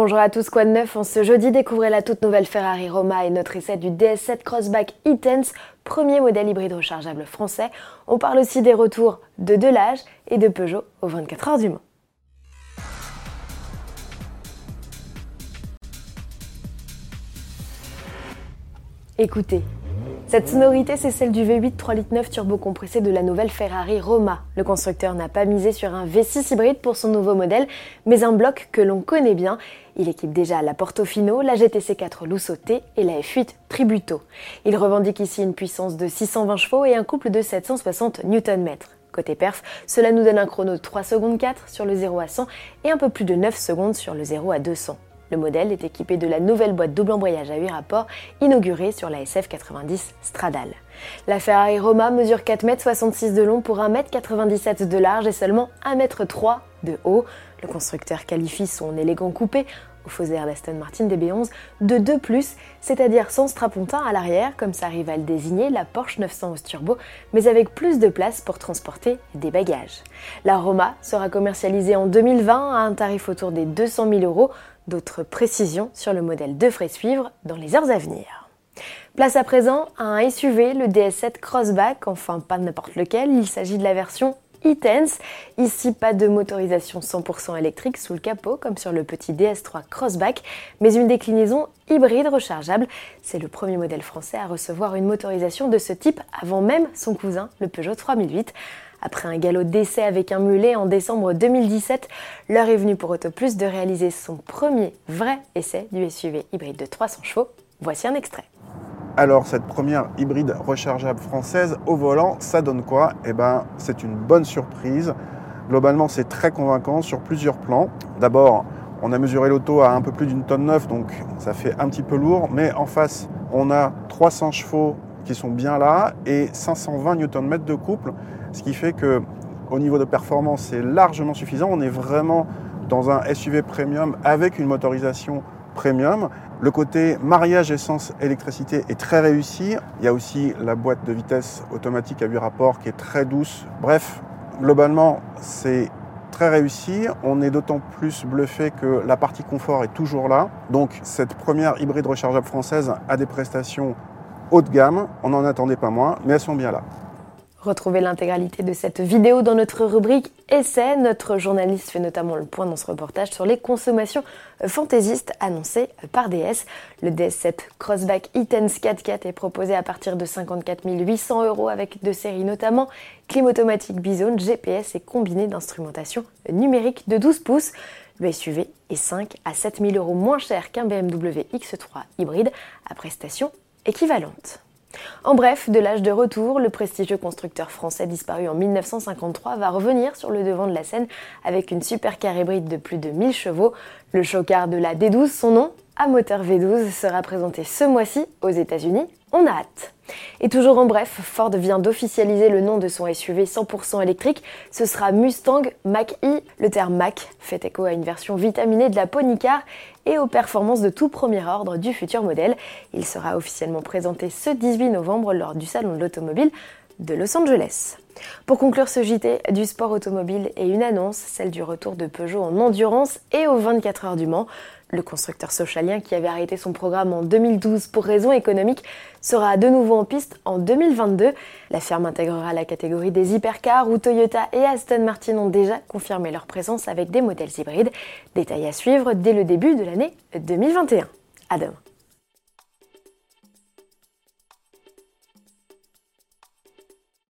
Bonjour à tous, quoi de neuf En ce jeudi, découvrez la toute nouvelle Ferrari Roma et notre essai du DS7 Crossback e-Tense, premier modèle hybride rechargeable français. On parle aussi des retours de Delage et de Peugeot aux 24 heures du Mans. Écoutez, cette sonorité, c'est celle du V8 3 litres 9 turbo compressé de la nouvelle Ferrari Roma. Le constructeur n'a pas misé sur un V6 hybride pour son nouveau modèle, mais un bloc que l'on connaît bien. Il équipe déjà la Portofino, la GTC 4 Lusso T et la F8 Tributo. Il revendique ici une puissance de 620 chevaux et un couple de 760 Nm. Côté perf, cela nous donne un chrono de 3 secondes 4 sur le 0 à 100 et un peu plus de 9 secondes sur le 0 à 200. Le modèle est équipé de la nouvelle boîte double embrayage à 8 rapports inaugurée sur la SF90 Stradale. La Ferrari Roma mesure 4,66 m de long pour 1,97 m de large et seulement 1,3 m de haut. Le constructeur qualifie son élégant coupé au air d'Aston Martin DB11 de 2+, c'est-à-dire sans strapontin à l'arrière, comme sa rivale désignée, la Porsche 911 Turbo, mais avec plus de place pour transporter des bagages. La Roma sera commercialisée en 2020 à un tarif autour des 200 000 euros, D'autres précisions sur le modèle devraient suivre dans les heures à venir. Place à présent à un SUV, le DS7 Crossback, enfin pas n'importe lequel, il s'agit de la version e-Tense. Ici, pas de motorisation 100% électrique sous le capot comme sur le petit DS3 Crossback, mais une déclinaison hybride rechargeable. C'est le premier modèle français à recevoir une motorisation de ce type avant même son cousin, le Peugeot 3008. Après un galop d'essai avec un mulet en décembre 2017, l'heure est venue pour Autoplus de réaliser son premier vrai essai du SUV hybride de 300 chevaux. Voici un extrait. Alors cette première hybride rechargeable française au volant, ça donne quoi? Eh ben c'est une bonne surprise. Globalement c'est très convaincant sur plusieurs plans. D'abord on a mesuré l'auto à un peu plus d'une tonne neuf, donc ça fait un petit peu lourd, mais en face on a 300 chevaux qui sont bien là et 520 Nm de couple, ce qui fait que au niveau de performance, c'est largement suffisant. On est vraiment dans un SUV premium avec une motorisation premium. Le côté mariage essence-électricité est très réussi. Il y a aussi la boîte de vitesse automatique à 8 rapports qui est très douce. Bref, globalement, c'est très réussi. On est d'autant plus bluffé que la partie confort est toujours là. Donc cette première hybride rechargeable française a des prestations haut de gamme, on n'en attendait pas moins, mais elles sont bien là. Retrouvez l'intégralité de cette vidéo dans notre rubrique Essai. Notre journaliste fait notamment le point dans ce reportage sur les consommations fantaisistes annoncées par DS. Le DS7 Crossback E-Tense 4x4 est proposé à partir de 54 800 euros avec deux séries notamment clim automatique Bizone, GPS et combiné d'instrumentation numérique de 12 pouces. Le SUV est 5 à 7 000 euros moins cher qu'un BMW X3 hybride à prestation équivalente. En bref, de l'âge de retour, le prestigieux constructeur français disparu en 1953 va revenir sur le devant de la scène avec une supercar hybride de plus de 1000 chevaux. Le chocard de la D12, son nom, à moteur V12, sera présenté ce mois-ci aux États-Unis. On a hâte. Et toujours en bref, Ford vient d'officialiser le nom de son SUV 100% électrique. Ce sera Mustang Mach-E. Le terme Mach fait écho à une version vitaminée de la Pony Car et aux performances de tout premier ordre du futur modèle. Il sera officiellement présenté ce 18 novembre lors du Salon de l'Automobile de Los Angeles. Pour conclure ce JT du sport automobile et une annonce, celle du retour de Peugeot en endurance et aux 24 heures du Mans. Le constructeur socialien qui avait arrêté son programme en 2012 pour raisons économiques sera de nouveau en piste en 2022. La firme intégrera la catégorie des hypercars où Toyota et Aston Martin ont déjà confirmé leur présence avec des modèles hybrides. Détail à suivre dès le début de l'année 2021. À demain.